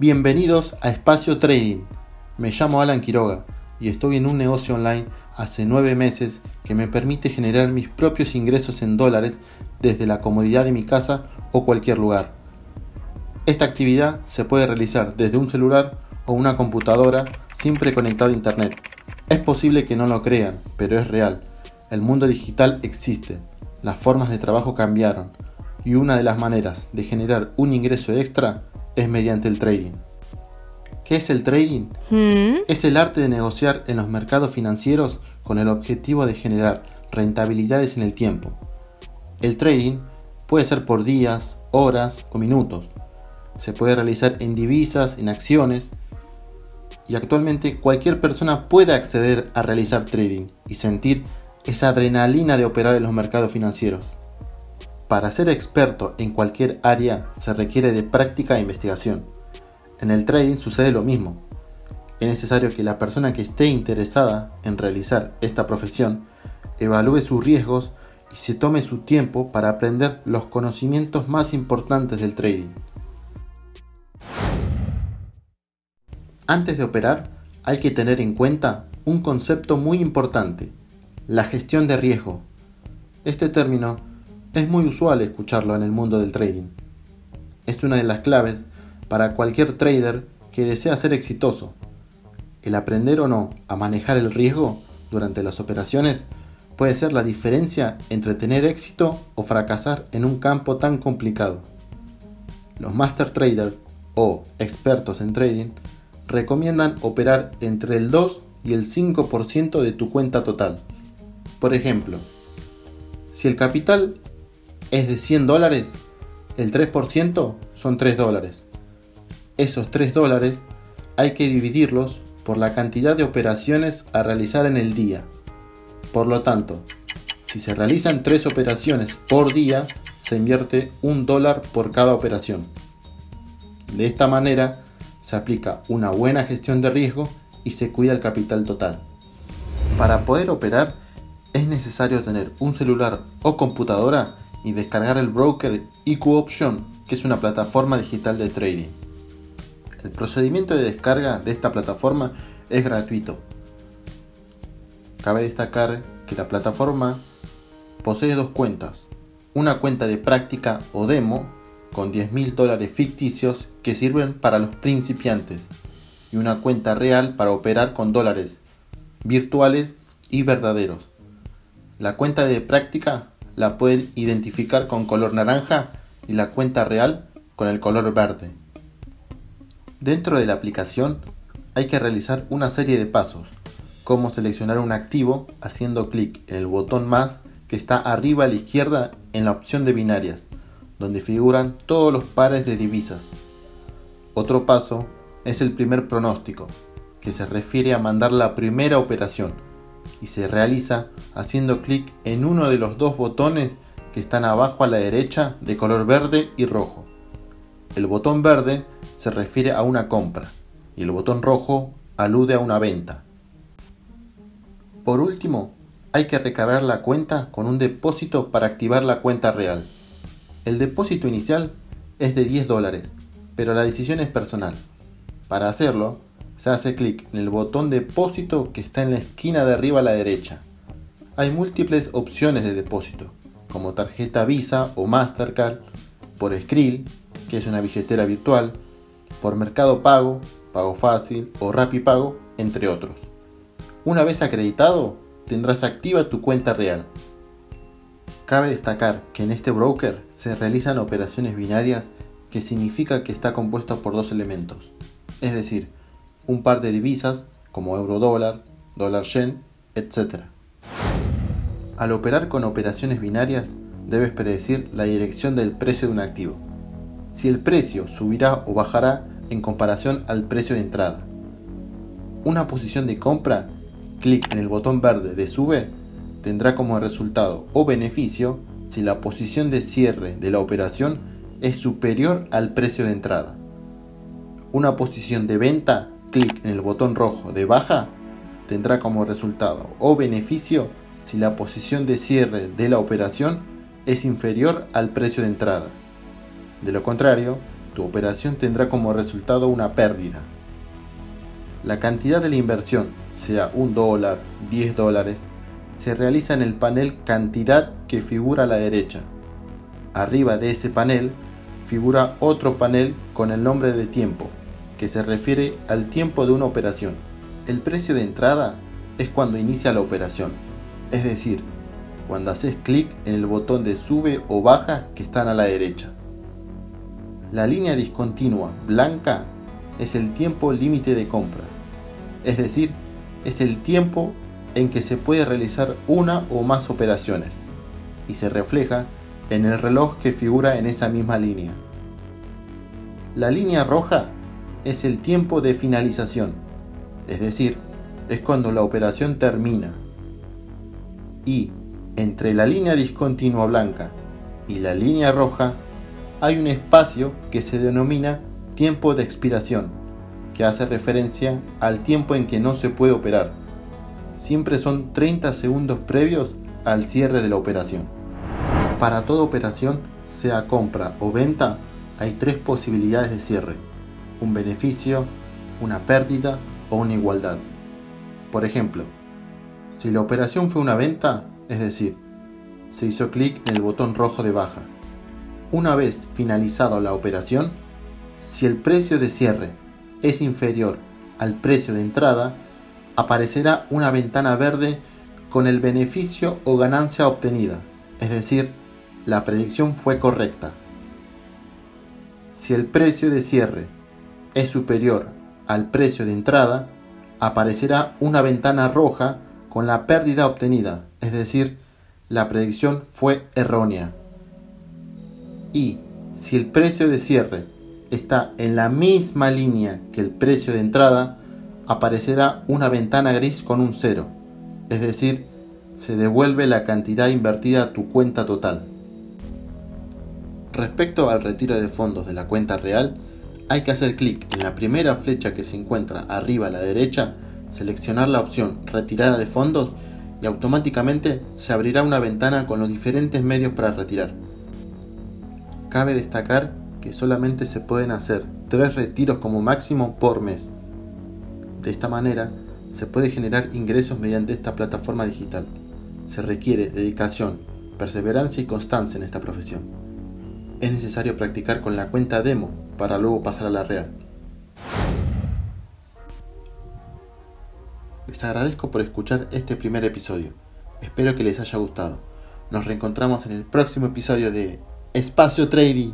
Bienvenidos a Espacio Trading. Me llamo Alan Quiroga y estoy en un negocio online hace nueve meses que me permite generar mis propios ingresos en dólares desde la comodidad de mi casa o cualquier lugar. Esta actividad se puede realizar desde un celular o una computadora siempre conectado a internet. Es posible que no lo crean, pero es real. El mundo digital existe, las formas de trabajo cambiaron y una de las maneras de generar un ingreso extra es mediante el trading. ¿Qué es el trading? ¿Mm? Es el arte de negociar en los mercados financieros con el objetivo de generar rentabilidades en el tiempo. El trading puede ser por días, horas o minutos. Se puede realizar en divisas, en acciones y actualmente cualquier persona puede acceder a realizar trading y sentir esa adrenalina de operar en los mercados financieros. Para ser experto en cualquier área se requiere de práctica e investigación. En el trading sucede lo mismo. Es necesario que la persona que esté interesada en realizar esta profesión evalúe sus riesgos y se tome su tiempo para aprender los conocimientos más importantes del trading. Antes de operar, hay que tener en cuenta un concepto muy importante, la gestión de riesgo. Este término es muy usual escucharlo en el mundo del trading. Es una de las claves para cualquier trader que desea ser exitoso. El aprender o no a manejar el riesgo durante las operaciones puede ser la diferencia entre tener éxito o fracasar en un campo tan complicado. Los master traders o expertos en trading recomiendan operar entre el 2 y el 5% de tu cuenta total. Por ejemplo, si el capital es de 100 dólares, el 3% son 3 dólares. Esos 3 dólares hay que dividirlos por la cantidad de operaciones a realizar en el día. Por lo tanto, si se realizan 3 operaciones por día, se invierte un dólar por cada operación. De esta manera, se aplica una buena gestión de riesgo y se cuida el capital total. Para poder operar es necesario tener un celular o computadora y descargar el broker IQ Option, que es una plataforma digital de trading. El procedimiento de descarga de esta plataforma es gratuito. Cabe destacar que la plataforma posee dos cuentas, una cuenta de práctica o demo con 10 mil dólares ficticios que sirven para los principiantes y una cuenta real para operar con dólares virtuales y verdaderos. La cuenta de práctica la pueden identificar con color naranja y la cuenta real con el color verde. Dentro de la aplicación hay que realizar una serie de pasos, como seleccionar un activo haciendo clic en el botón más que está arriba a la izquierda en la opción de binarias, donde figuran todos los pares de divisas. Otro paso es el primer pronóstico, que se refiere a mandar la primera operación y se realiza haciendo clic en uno de los dos botones que están abajo a la derecha de color verde y rojo. El botón verde se refiere a una compra y el botón rojo alude a una venta. Por último, hay que recargar la cuenta con un depósito para activar la cuenta real. El depósito inicial es de 10 dólares, pero la decisión es personal. Para hacerlo, se hace clic en el botón depósito que está en la esquina de arriba a la derecha. Hay múltiples opciones de depósito, como tarjeta Visa o Mastercard, por Skrill, que es una billetera virtual, por Mercado Pago, Pago Fácil o Pago, entre otros. Una vez acreditado, tendrás activa tu cuenta real. Cabe destacar que en este broker se realizan operaciones binarias que significa que está compuesto por dos elementos, es decir, un par de divisas como euro dólar, dólar yen, etc. Al operar con operaciones binarias, debes predecir la dirección del precio de un activo. Si el precio subirá o bajará en comparación al precio de entrada. Una posición de compra, clic en el botón verde de sube, tendrá como resultado o beneficio si la posición de cierre de la operación es superior al precio de entrada. Una posición de venta clic en el botón rojo de baja tendrá como resultado o beneficio si la posición de cierre de la operación es inferior al precio de entrada. De lo contrario, tu operación tendrá como resultado una pérdida. La cantidad de la inversión, sea un dólar, 10 dólares, se realiza en el panel cantidad que figura a la derecha. Arriba de ese panel figura otro panel con el nombre de tiempo, que se refiere al tiempo de una operación. El precio de entrada es cuando inicia la operación, es decir, cuando haces clic en el botón de sube o baja que están a la derecha. La línea discontinua blanca es el tiempo límite de compra, es decir, es el tiempo en que se puede realizar una o más operaciones y se refleja en el reloj que figura en esa misma línea. La línea roja es el tiempo de finalización, es decir, es cuando la operación termina. Y entre la línea discontinua blanca y la línea roja hay un espacio que se denomina tiempo de expiración, que hace referencia al tiempo en que no se puede operar siempre son 30 segundos previos al cierre de la operación. Para toda operación, sea compra o venta, hay tres posibilidades de cierre. Un beneficio, una pérdida o una igualdad. Por ejemplo, si la operación fue una venta, es decir, se hizo clic en el botón rojo de baja. Una vez finalizada la operación, si el precio de cierre es inferior al precio de entrada, aparecerá una ventana verde con el beneficio o ganancia obtenida, es decir, la predicción fue correcta. Si el precio de cierre es superior al precio de entrada, aparecerá una ventana roja con la pérdida obtenida, es decir, la predicción fue errónea. Y si el precio de cierre está en la misma línea que el precio de entrada, aparecerá una ventana gris con un cero, es decir, se devuelve la cantidad invertida a tu cuenta total. Respecto al retiro de fondos de la cuenta real, hay que hacer clic en la primera flecha que se encuentra arriba a la derecha, seleccionar la opción Retirada de fondos y automáticamente se abrirá una ventana con los diferentes medios para retirar. Cabe destacar que solamente se pueden hacer tres retiros como máximo por mes. De esta manera, se puede generar ingresos mediante esta plataforma digital. Se requiere dedicación, perseverancia y constancia en esta profesión. Es necesario practicar con la cuenta demo para luego pasar a la real. Les agradezco por escuchar este primer episodio. Espero que les haya gustado. Nos reencontramos en el próximo episodio de Espacio Trading.